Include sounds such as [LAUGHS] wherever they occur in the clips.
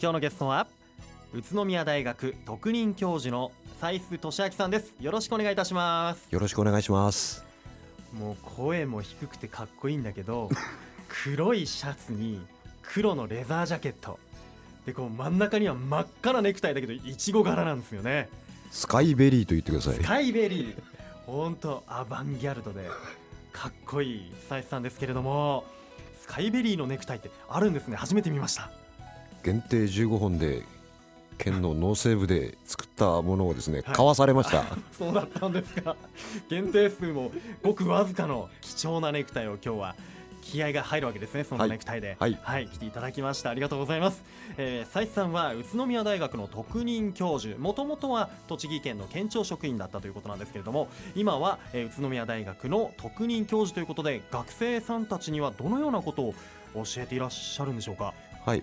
今日のゲストは宇都宮大学特任教授の斉須俊明さんです。よろしくお願いいたします。よろしくお願いします。もう声も低くてかっこいいんだけど [LAUGHS] 黒いシャツに黒のレザージャケット。でこう真ん中には真っ赤なネクタイだけどいちご柄なんですよね。スカイベリーと言ってください。スカイベリー。本当アバンギャルドでかっこいい久石さんですけれどもスカイベリーのネクタイってあるんですね。初めて見ました限定15本で県の農政部で作ったものをですね、はい。買わされました。[LAUGHS] そうだったんですか。限定数もごくわずかの貴重なネクタイを今日は気合が入るわけですねそのネクタイで。はい。来ていただきました。ありがとうございます、えー、斉須さんは宇都宮大学の特任教授。もともとは栃木県の県庁職員だったということなんですけれども今は、えー宇都宮大学の特任教授ということで学生さんたちにはどのようなことを教えていらっしゃるんでしょうか？はい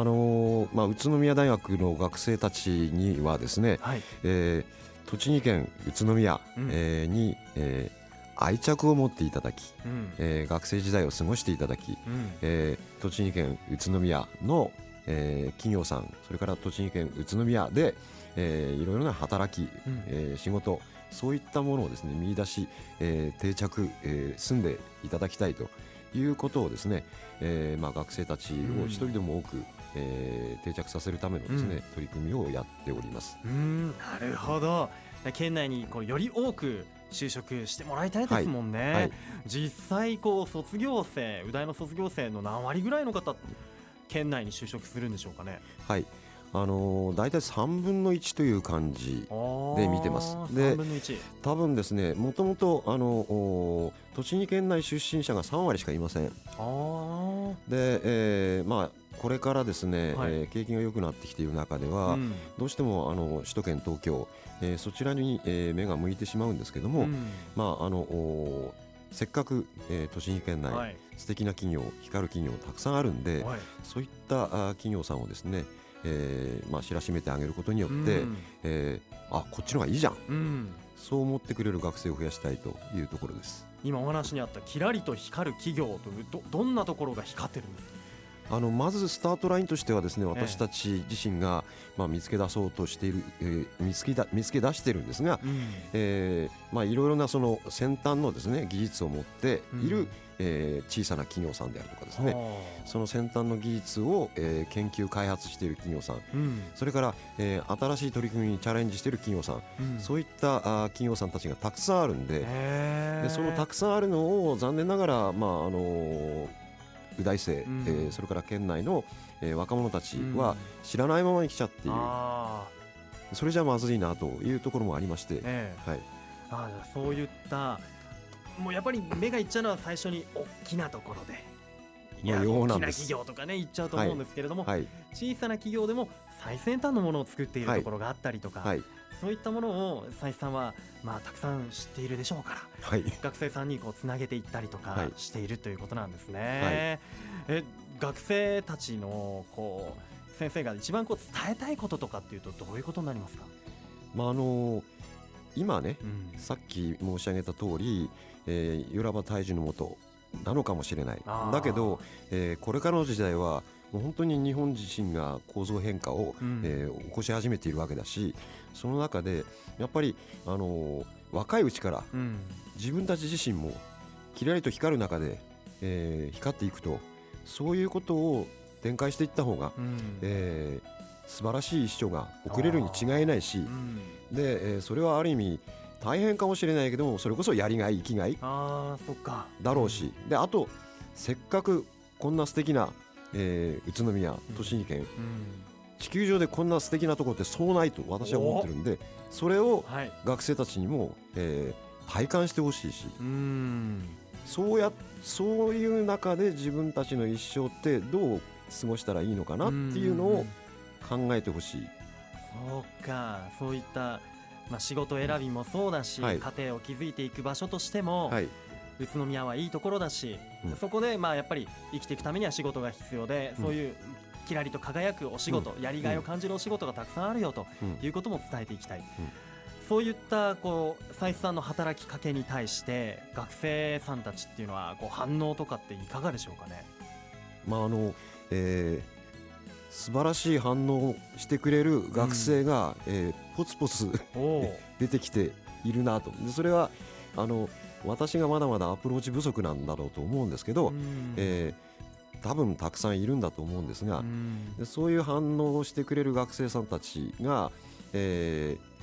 あのーまあ、宇都宮大学の学生たちにはですね、はい。えー栃木県宇都宮、うん。えーに、えー愛着を持っていただき、うん。えー学生時代を過ごしていただき、うん。えー栃木県宇都宮の、えー企業さんそれから栃木県宇都宮で、えーいろいろな働き、うん。えー仕事そういったものをですね見出し、えー定着、えー住んでいただきたいということをですね、えーまあ、学生たちを一人でも多く、えー定着させるためのですね、うん。取り組みをやっております。うーんなるほど。県内にこうより多く就職してもらいたいですもんね、はい。実際こう卒業生宇大の卒業生の何割ぐらいの方県内に就職するんでしょうかね。はいあのー、大体3分の1という感じで見てます。で3分の1多分ですねもともとあのお栃木県内出身者が3割しかいません。で、えーまあこれからですね、はい。えー景気が良くなってきている中では、うん。どうしてもあの首都圏東京、えーそちらに、えー目が向いてしまうんですけども、うん。まああのおせっかく、えー栃木県内、はい。素敵な企業光る企業たくさんあるんで、はい。そういったあ企業さんをですね、えーまあ、知らしめてあげることによって、うん。えーあこっちの方がいいじゃん。うん。そう思ってくれる学生を増やしたいというところです。今お話にあったキラリと光る企業というどどんなところが光ってるんですか？あのまずスタートラインとしてはですねえ。私たち自身が、まあ、見つけ出そうとしている、えー見つけだ見つけ出してるんですが、うん。えーまあ、いろいろなその先端のですね技術を持っている、うんえー小さな企業さんであるとかですね。はその先端の技術を、えー研究開発している企業さん。あうん。それから、えー新しい取り組みにチャレンジしている企業さん、うん。そういったあー企業さんたちがたくさんあるんで,、でそのたくさんあるのを残念ながら、まああのー宇大生、うん。えーそれから県内の、えー若者たちうん。は知らないままに来ちゃっている、あそれじゃまずいなというところもありまして、え。はい、あーじゃあそういったもうやっぱり目がいっちゃうのは最初に大きなところで。いやのよう大きな企業とかね言っちゃうと思うんですけれども、はい小さな企業でも最先端のものを作っているはいところがあったりとか、はいそういったものを斉須さんはまあたくさん知っているでしょうからはい。学生さんにこうつなげていったりとかはい。しているということなんですね。え学生たちのこう先生が一番こう伝えたいこととかっていうとどういうことになりますか、まああのー今ねうん。さっき申し上げた通り、えー、よらば大樹のもとなのかもしれない。だけど、えーこれからの時代はもう本当に日本自身が構造変化を、うん。えー起こし始めているわけだしその中でやっぱり、あのー若いうちからうん。自分たち自身もきらりと光る中で、えー光っていくとそういうことを展開していった方が、うん。えー素晴らしい一生が送れるに違いないしうん。で、えーそれはある意味大変かもしれないけどもそれこそやりがい生きがいあーそっか。だろうし、であとせっかくこんな素敵な、えー宇都宮栃木県、うん。地球上でこんな素敵なところってそうないと私は思ってるんでそれをはい。学生たちにも、えー体感してほしいし。うん。そうやそういう中で自分たちの一生ってどう過ごしたらいいのかなっていうのを考えてほしい。そうか。そういった、まあ、仕事選びもそうだし、はい。家庭を築いていく場所としても、はい。宇都宮はいいところだし、うん。そこでまあやっぱり生きていくためには仕事が必要で、うん。そういうきらりと輝くお仕事、やりがいを感じるお仕事がたくさんあるよとうん。いうことも伝えていきたい、そういったこう斉須さんの働きかけに対して学生さんたちっていうのはこう反応とかっていかがでしょうかね？まああのえー素晴らしい反応をしてくれる学生が、えーポツポツ [LAUGHS] 出てきているなと。でそれはあの私がまだまだアプローチ不足なんだろうと思うんですけど、うん。えー多分たくさんいるんだと思うんですが、うん。でそういう反応をしてくれる学生さんたちが、えー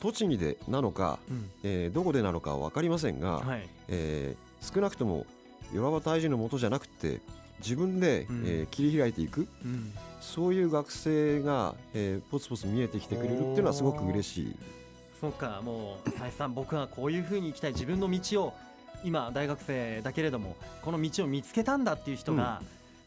栃木でなのか、うん。えーどこでなのかは分かりませんが、はい。えー少なくとも与良場大臣のもとじゃなくて自分で、うん。えー切り開いていく。うん。そういう学生が、えーポツポツ見えてきてくれるっていうのはすごく嬉しい。そうかもう再三僕はこういうふうに生きたい。自分の道を今大学生だけれどもこの道を見つけたんだっていう人が、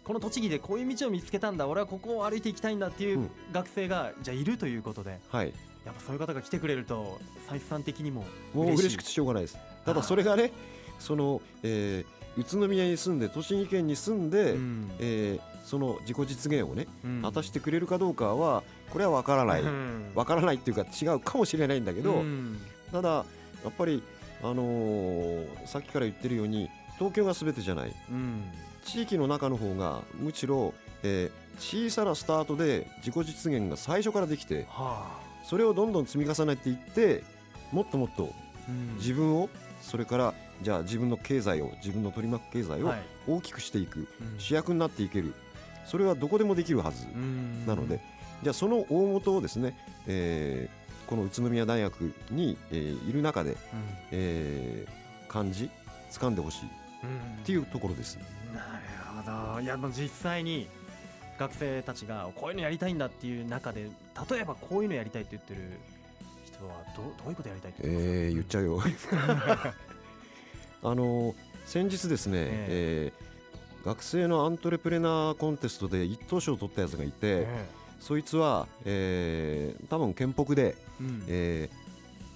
この栃木でこういう道を見つけたんだ。俺はここを歩いていきたいんだっていううん。学生がじゃあいるということではい、やっぱそういう方が来てくれると再三的にももう嬉しい。嬉しくてしょうがないです。ただそれがねその、えー宇都宮に住んで栃木県に住んで、うん。えーその自己実現をねうん。果たしてくれるかどうかはこれは分からない。うん。分からないっていうか違うかもしれないんだけど、うん。ただやっぱり、あのーさっきから言ってるように東京が全てじゃない。うん。地域の中の方がむしろ、えー小さなスタートで自己実現が最初からできてはあ。それをどんどん積み重ねていってもっともっとうん。自分をそれからじゃあ自分の経済を自分の取り巻く経済をはい。大きくしていく、うん。主役になっていける。それはどこでもできるはずうん。なので、じゃあその大元をですね、えーこの宇都宮大学に、えーいる中で、うん。えー感じ掴んでほしいっうん。ていうところです。なるほど。いや実際に学生たちがこういうのやりたいんだっていう中で例えばこういうのやりたいって言ってる人はどうどういうことやりたいって言ってますか？えー言っちゃうよ [LAUGHS] あの先日ですね、えー学生のアントレプレナーコンテストで一等賞を取ったやつがいて、えそいつは、えー多分県北で、えうん。えー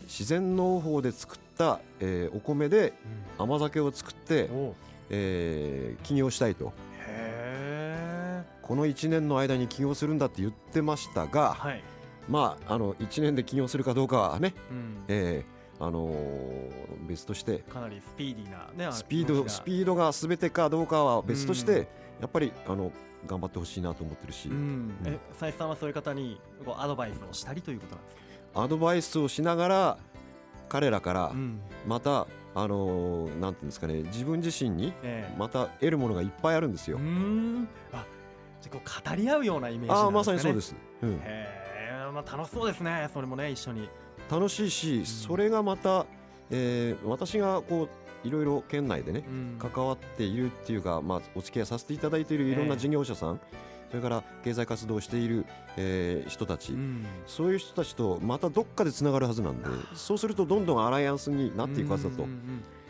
自然農法で作った、えーお米で甘酒を作ってう。ん、おえー起業したいと。この1年の間に起業するんだって言ってましたが、はい、まああの1年で起業するかどうかはね、うん、えーあのー別としてかなりスピーディーなねスピードスーピードが全てかどうかは別として、うん。やっぱりあの頑張ってほしいなと思ってるし、うん、え斉さんはそういう方にこうアドバイスをしたりということなんですか、アドバイスをしながら彼らからうん。また、あのーなんていうんですかね自分自身にええ。また得るものがいっぱいあるんですよ。うーん。あじゃあこう語り合うようなイメージね。ああまさにそうです、うん、へえ、まあ、楽しそうですねそれもね一緒に楽しいし、それがまた、えー私がこういろいろ県内でねうん。関わっているっていうか、まあ、お付き合いさせていただいているいろんええな事業者さん、それから経済活動をしている、えー人たち、うん。そういう人たちとまたどっかでつながるはずなんでそうするとどんどんアライアンスになっていくはずだと、だか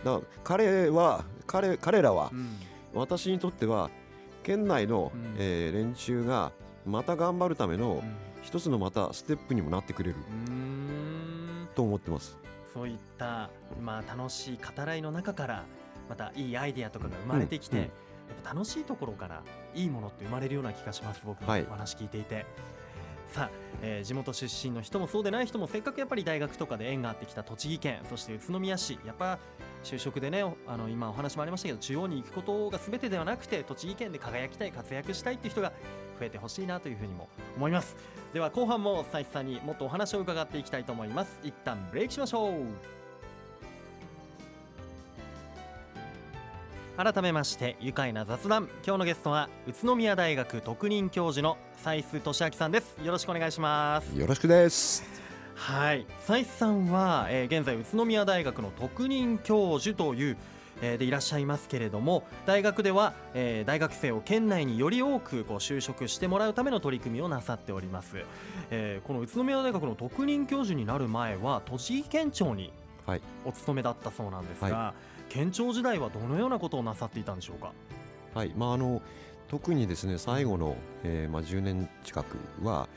ら彼は彼彼らは私にとっては県内の、うん。えー連中がまた頑張るためのうん。一つのまたステップにもなってくれると思ってます。そういった、まあ、楽しい語らいの中からまたいいアイデアとかが生まれてきて、うんうんやっぱ楽しいところからいいものって生まれるような。気がします僕もお話聞いていて。さあ、えー地元出身の人もそうでな。い人もせっかくやっぱり大学とかで縁があってきた栃木県そして宇都宮市やっぱ就職でねあの今お話もありましたけど中央に行くことが全てではな。くて栃木県で輝きたい活躍したいっていう人が増えてほしいな。というふうにも思いますでは後半も斉藤さんにもっとお話を伺っていきたいと思います。一旦ブレイクしましょう。改めまして愉快な雑談。今日のゲストは宇都宮大学特任教授の斉須俊明さんです。よろしくお願いします。よろしくです。はい。斉須さんは、えー現在宇都宮大学の特任教授という、えーでいらっしゃいますけれども大学では、えー大学生を県内により多くこう就職してもらうための取り組みをなさっております、えーこの宇都宮大学の特任教授になる前は栃木県庁にはい。お勤めだったそうなんですが、は県庁時代はどのようなことをなさっていたんでしょうか？はい。まああの特にですね最後の、えーまあ、10年近くは、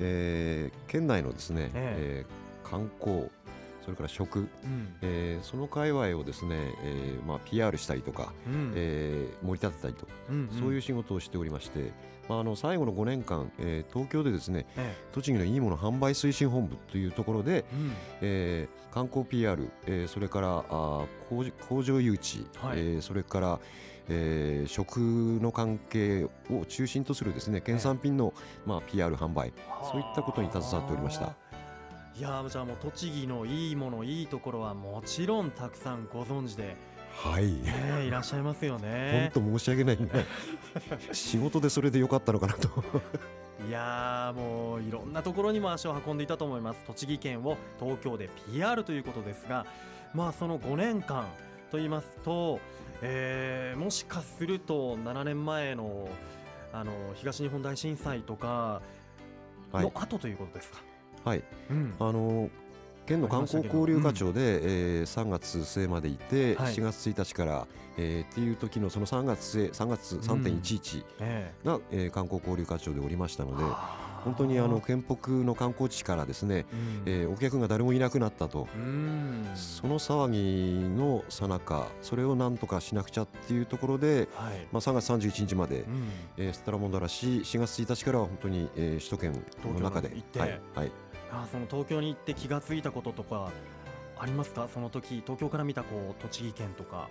えー県内のですね、え。えー観光それから食、うん。えーその界隈をですね、えーまあ、PR したりとか、うん。えー盛り立てたりとか、うんそういう仕事をしておりまして、まあ、あの最後の5年間、えー東京でですねえ栃木のいいもの販売推進本部というところで、えうん。えー観光 PR、えーそれからあー工事工場誘致、はい。えーそれから、えー食の関係を中心とするですね県産品の、まあ、PR 販売そういったことに携わっておりました。いやーじゃあもう栃木のいいものいいところはもちろんたくさんご存知で、はい。ね、いらっしゃいますよ本ね。当申し訳ない。ね [LAUGHS] 仕事でそれでよかったのかなと。いやーもういろんなところにも足を運んでいたと思います。栃木県を東京で PR ということですがまあその5年間と言いますと、えーもしかすると7年前のあの東日本大震災とかはい。の後ということですか？はいうん。あの県の観光交流課長で、えー3月末までいて、はい。7月1日から、えーっていう時のその3月末3月3.11えが、えー観光交流課長でおりましたのでえ本当にあの県北の観光地からですね、うん。えーお客が誰もいなくなったと。うん。その騒ぎの最中それをなんとかしなくちゃっていうところで、はい。まあ、3月31日まで、うん。えースタラモンダラ市4月1日からは本当に、えー首都圏の中ではい。はいあその東京に行って気がついたこととかありますか？その時東京から見たこう栃木県とか、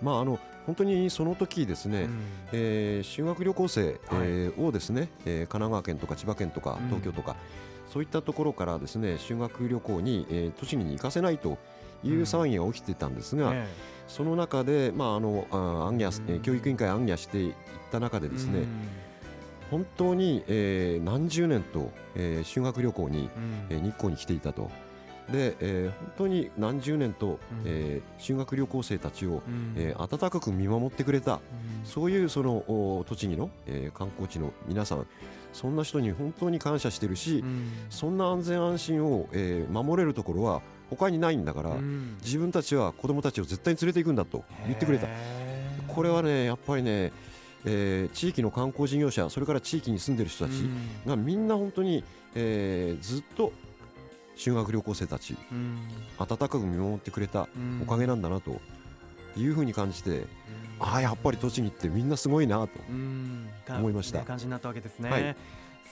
まああの本当にその時ですね、うん。えー修学旅行生、えーをですね、えー神奈川県とか千葉県とかうん。東京とか、そういったところからですね修学旅行に、えー栃木に行かせないという騒ぎが起きてたんですが、えその中で、まああのあー暗夜えうん。ー教育委員会暗夜していった中でえですね、うん本当に、えー何十年と、えー修学旅行に、うん。えー日光に来ていたと。で、えー本当に何十年と、えー修学旅行生たちを、うん。えー温かく見守ってくれた。うん。そういうそのお栃木の、えー観光地の皆さんそんな人に本当に感謝してるし、うん。そんな安全安心を、えー守れるところは他にないんだから、うん。自分たちは子どもたちを絶対に連れて行くんだと言ってくれた。これはねやっぱりね、えー地域の観光事業者それから地域に住んでる人たちうん。がみんな本当に、えーずっと修学旅行生たちうん。温かく見守ってくれたうん。おかげなんだなというふうに感じて、ああやっぱり栃木ってみんなすごいなと思いました。ね感じになったわけですね、はい。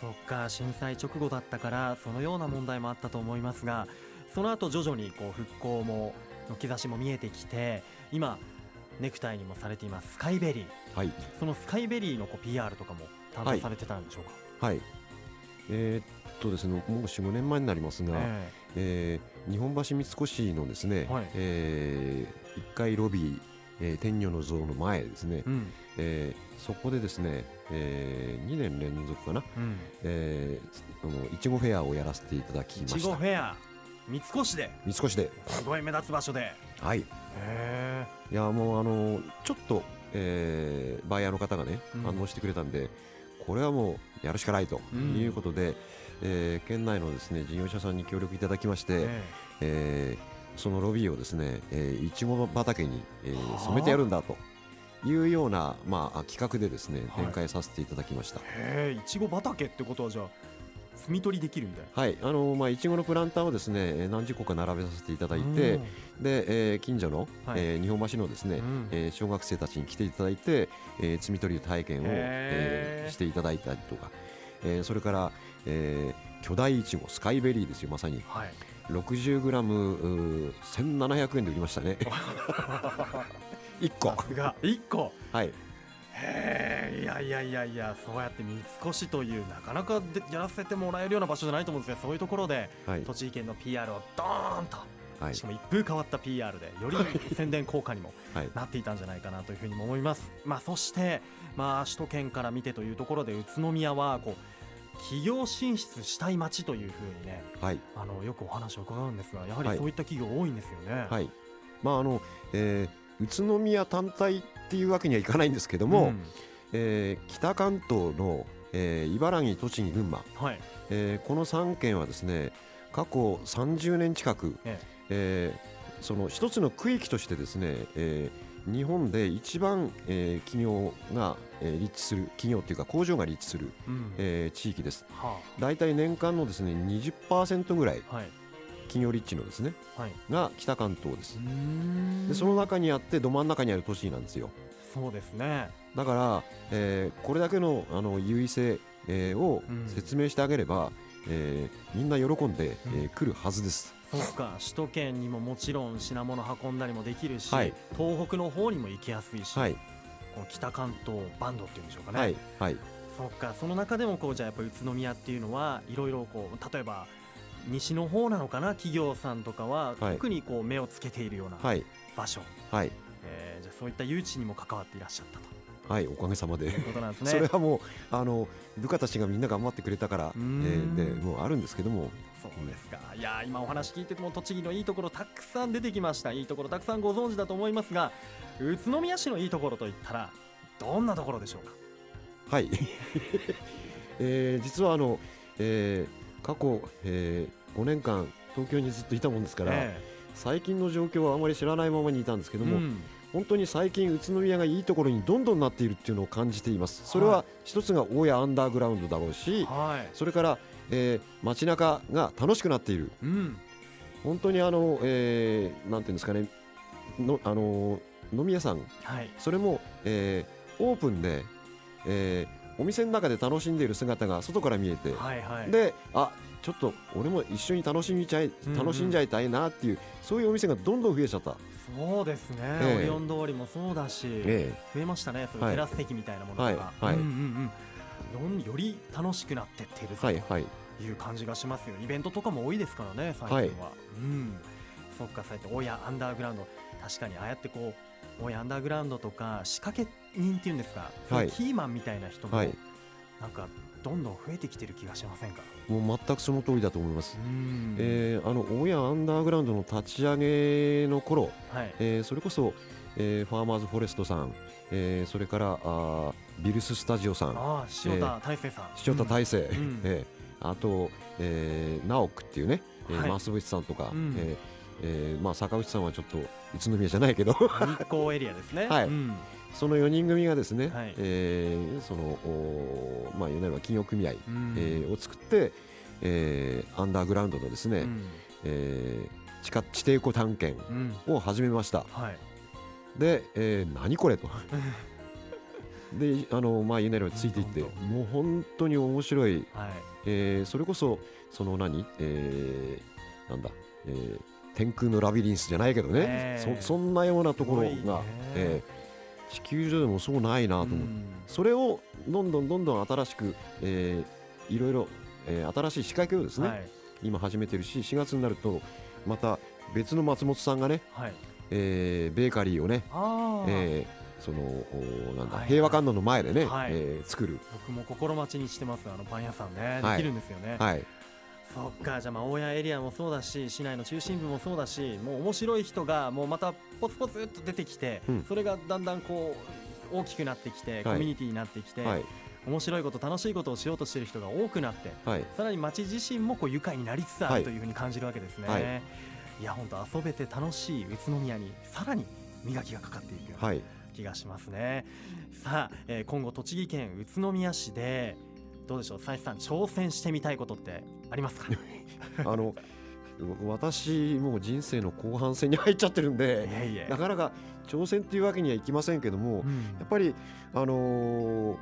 そっか震災直後だったからそのような問題もあったと思いますがその後徐々にこう復興もの兆しも見えてきて今ネクタイにもされていますスカイベリーはい。そのスカイベリーのこう PR とかも担当されてたんでしょうか、はい。えーっとですねもう45年前になりますが、ええ。ー日本橋三越のですね、はい。え1階ロビー、えー天女の像の前ですね、えうん。えーそこでですね、え2年連続かな、うん。えーそのいちごフェアをやらせていただきいちました。ごフェア三越で。三越で。すごい目立つ場所で。はい。へえいやもうあのちょっと、えーバイヤーの方がねうん反応してくれたんで、これはもうやるしかないとうんいうことで、えー県内のですね事業者さんに協力いただきまして、ええーそのロビーをですね、えーいちご畑に、えーはあ染めてやるんだというような、まあ、企画でですねはい展開させていただきました。いちご畑ってことはじゃあ摘み取りできるんだよはい、あのまあいちごのプランターをですねえー何十個か並べさせていただいて、で、えー近所の、はい。えー日本橋のですね、うん。えー小学生たちに来ていただいて、えー摘み取り体験を、えーしていただいたりとか、えーそれから、えー巨大いちごスカイベリーですよまさに。はい。60g1700 円で売りましたね。[LAUGHS] 1個。が。一個。はいへえいやいやいやいやそうやって三越というなかなかでやらせてもらえるような場所じゃないと思うんですがそういうところではい。栃木県の PR をドーンとはい。しかも一風変わった PR でより宣伝効果にも [LAUGHS] はい。なっていたんじゃないかなというふうにも思います。まあ、そして、まあ、首都圏から見てというところで宇都宮はこう企業進出したい街というふうにねはい。あのよくお話を伺うんですがやはりはい。そういった企業多いんですよね。はい。まああの、えー宇都宮単体っていうわけにはいかないんですけども、ん。えー北関東の、えー茨城栃木群馬、はい。えーこの3県はですね過去30年近く、ええ。ーその一つの区域としてですね、えー日本で一番、えー企業が、えー立地する企業というか工場が立地する、うん。えー地域です。は大体年間のですね20%ぐらいあはい企業立地のですねはい、が北関東です。でその中にあってど真ん中にある都市なんですよ。そうですね。だから、えーこれだけのあの優位性、えーをうん。説明してあげれば、えーみんな喜んで、えーうん来るはずです。そうか。首都圏にももちろん品物運んだりもできるし、はい。東北の方にも行きやすいし、はい、この北関東バンドっていうんでしょうかね、はい。はい。そっか。その中でもこうじゃあやっぱり宇都宮っていうのはいろいろこう例えば西の方なのかな企業さんとかははい。特にこう目をつけているようなはい。場所、はい。えーじゃあそういった誘致にも関わっていらっしゃったと。はいおかげさまで。ね。[LAUGHS] それはもうあの部下たちがみんな頑張ってくれたから、えうーでもうあるんですけども。そうですか。いやー今お話聞いてても栃木のいいところたくさん出てきました。いいところたくさんご存知だと思いますが宇都宮市のいいところといったらどんなところでしょうか？はい、[LAUGHS] えー実はあの、えー過去、え5年間東京にずっといたもんですから、え最近の状況はあまり知らないままにいたんですけども、えうん。本当に最近宇都宮がいいところにどんどんなっているっていうのを感じています。それはは一つが大谷アンダーグラウンドだろうしはい。それから、えー街中が楽しくなっている。うん。本当にあの、えーなんていうんですかねのあの飲み屋さん。はい。それも、えーオープンで、えーお店の中で楽しんでいる姿が外から見えて、はいはい。であちょっと俺も一緒に楽しみちゃいうんうん。楽しんじゃいたいなっていう、そういうお店がどんどん増えちゃった、そうですね、ええ。オリオン通りもそうだし、え増えましたねそういうはい。テラス席みたいなものとか、はいはい。うんうんうん。より楽しくなってってるぞという感じがしますよ。イベントとかも多いですからね最近は、はい。うん。そっかそうやって親アンダーグラウンド確かにああやってこう親アンダーグラウンドとか仕掛け人っていうんですか、はい。キーマンみたいな人も、はい。なんかどんどん増えてきてる気がしませんか？もう全くその通りだと思います。うん。えーあの大谷アンダーグラウンドの立ち上げの頃、はい。えーそれこそ、えーファーマーズフォレストさん、えーそれからあービルススタジオさん、ああ塩田大成さん、塩田大成、ん。[LAUGHS] えーあと、えー、直樹っていうね、えーはい。増渕さんとか、うん。えーえーまあ、坂内さんはちょっと宇都宮じゃないけど。日光エリアですね。[LAUGHS] はい。うん。その4人組がですね、はい。えーそのおーまあ、いわゆる企業組合、うん。えーを作って、えーアンダーグラウンドのですね、うん。えー地下地底湖探検うん。を始めました。はい。で、えー何これと。[LAUGHS] であのまあ言うなればついていってもう本当に面白い、はい。えーそれこそその何、えーなんだ、えー天空のラビリンスじゃないけどね、えーそそんなようなところが、えー地球上でもそうないなと思って、うん。それをどんどんどんどん新しく、えーいろいろ、えー新しい仕掛けをですね、はい。今始めてるし4月になるとまた別の松本さんがね、はい。えーベーカリーをね、えーそのおなんだ、はい平和観音の前でね、はい。えー作る、僕も心待ちにしてます。あのパン屋さんね、はい。できるんですよね、はい、そっかじゃあまあ大谷エリアもそうだし市内の中心部もそうだしもう面白い人がもうまたポツポツっと出てきて、うん。それがだんだんこう大きくなってきて、コミュニティになってきて、はい、面白いこと楽しいことをしようとしてる人が多くなってはい、さらに町自身もこう愉快になりつつあはい。るというふうに感じるわけですね、はい。い、や本当遊べて楽しい宇都宮にさらに磨きがかかっていくようなはい、気がしますね。さあ、えー今後栃木県宇都宮市でどうでしょう？佐伯さん挑戦してみたいことってありますか？[LAUGHS] あの [LAUGHS] 私もう人生の後半戦に入っちゃってるんいでなかなか挑戦っていうわけにはいきませんけども、うん。やっぱりあのー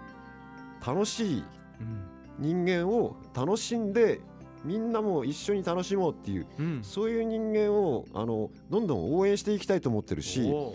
楽しいうん。人間を楽しんでみんなも一緒に楽しもうっていううん。そういう人間をあのどんどん応援していきたいと思ってるしお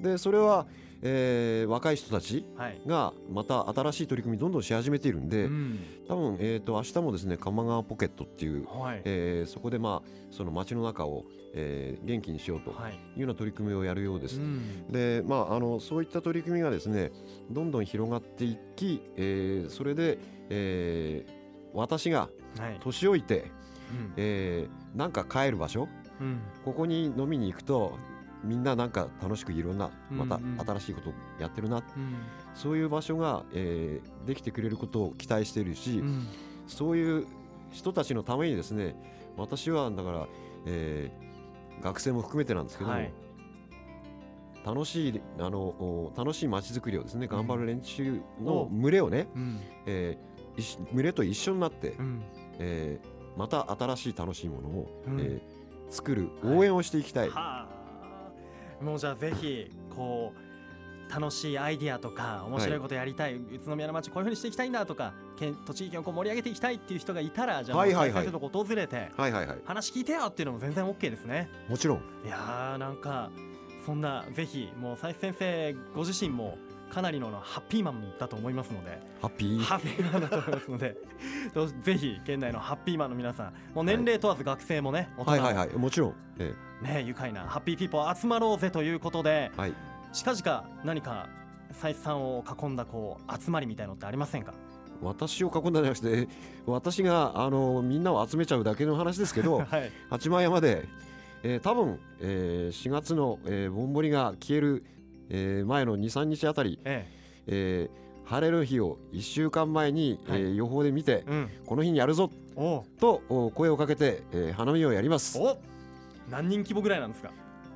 でそれは、えー若い人たちがまた新しい取り組みどんどんし始めているんで、うん。多分、えー、と明日もですね鎌川ポケットっていう、はい。えーそこでまあその街の中を、えー元気にしようとはい。いうような取り組みをやるようです。うん。でまあ、あのそういった取り組みがですねどんどん広がっていき、えーそれで、えー私がはい。年老いて、うん。えーなんか帰る場所うん。ここに飲みに行くとみんななんか楽しくいろんなまたうん。うん新しいことをやってるな、うん。そういう場所が、えーできてくれることを期待しているし、うん。そういう人たちのためにですね私はだから、えー学生も含めてなんですけども、はい。楽しいあのお楽しい街づくりをですね頑張る連中の群れをね、うん。えー群れと一緒になって、うん。えーまた新しい楽しいものを、うん。えー作る応援をしていきたい、はあもうじゃあぜひこう楽しいアイディアとか面白いことやりたい、宇都宮の街こういうふうにしていきたいんだとか県栃木県をこう盛り上げていきたいっていう人がいたらじゃあ、はいはいはい。先生のとこ訪れてはいはいはい。話聞いてよっていうのも全然 OK ですね。もちろん。いやーなんかそんなぜひもう佐伯先生ご自身もかなりのハッピーマンだと思いますので。ハッピー？ハッピーマンだと思いますので。[LAUGHS] ぜひ県内のハッピーマンの皆さん。もう年齢問わず学生もね、大人も。はいはいはい。もちろん、えね愉快なハッピーピーポー集まろうぜということでえはい。近々何か斉さんを囲んだこう集まりみたいのってありませんか？私を囲んだんじゃなくて私があのみんなを集めちゃうだけの話ですけど [LAUGHS] はい。八幡山で、えー多分、えー4月の、えーぼんぼりが消える、えー前の23日あたり、ええ。ー晴れる日を1週間前に、はい。えー予報で見てえうん。この日にやるぞとお声をかけて、えー花見をやります、お何人規模ぐらいなんですか？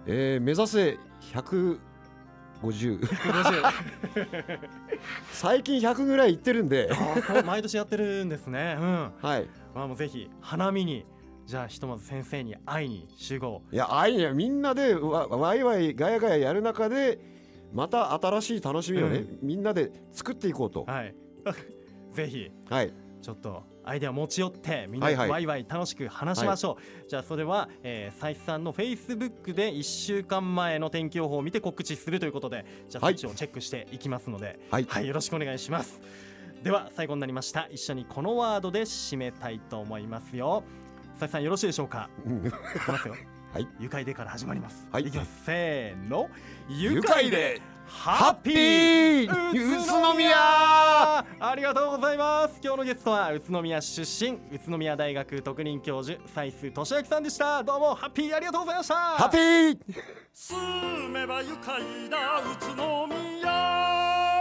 えー目指せ150 150最近100ぐらい行ってるんで。毎年やってるんですね。うん。はい。まあもうぜひ花見にじゃあひとまず先生に会いに集合。いやあいやみんなでわわいわいガヤガヤやる中でまた新しい楽しみをね、うみんなで作っていこうと。はい。[LAUGHS] ぜひ。はい。ちょっとアイデア持ち寄ってみんなはいはい。でワイワイ楽しく話しましょう、じゃあそれは、えー、斉さんのフェイスブックで1週間前の天気予報を見て告知するということでじゃあはいそっちをチェックしていきますので、はい。はい、よろしくお願いします。では最後になりました。一緒にこのワードで締めたいと思いますよ。斉さんよろしいでしょうか？うん。いきますよ。[LAUGHS] はい。愉快でから始まります。はい。きます。せーの。愉快でハハッピー宇都宮。ありがとうございます。今日のゲストは宇都宮出身宇都宮大学特任教授斉須俊明さんでした。どうもハッピーありがとうございました。ハッピー。住めば愉快な宇都宮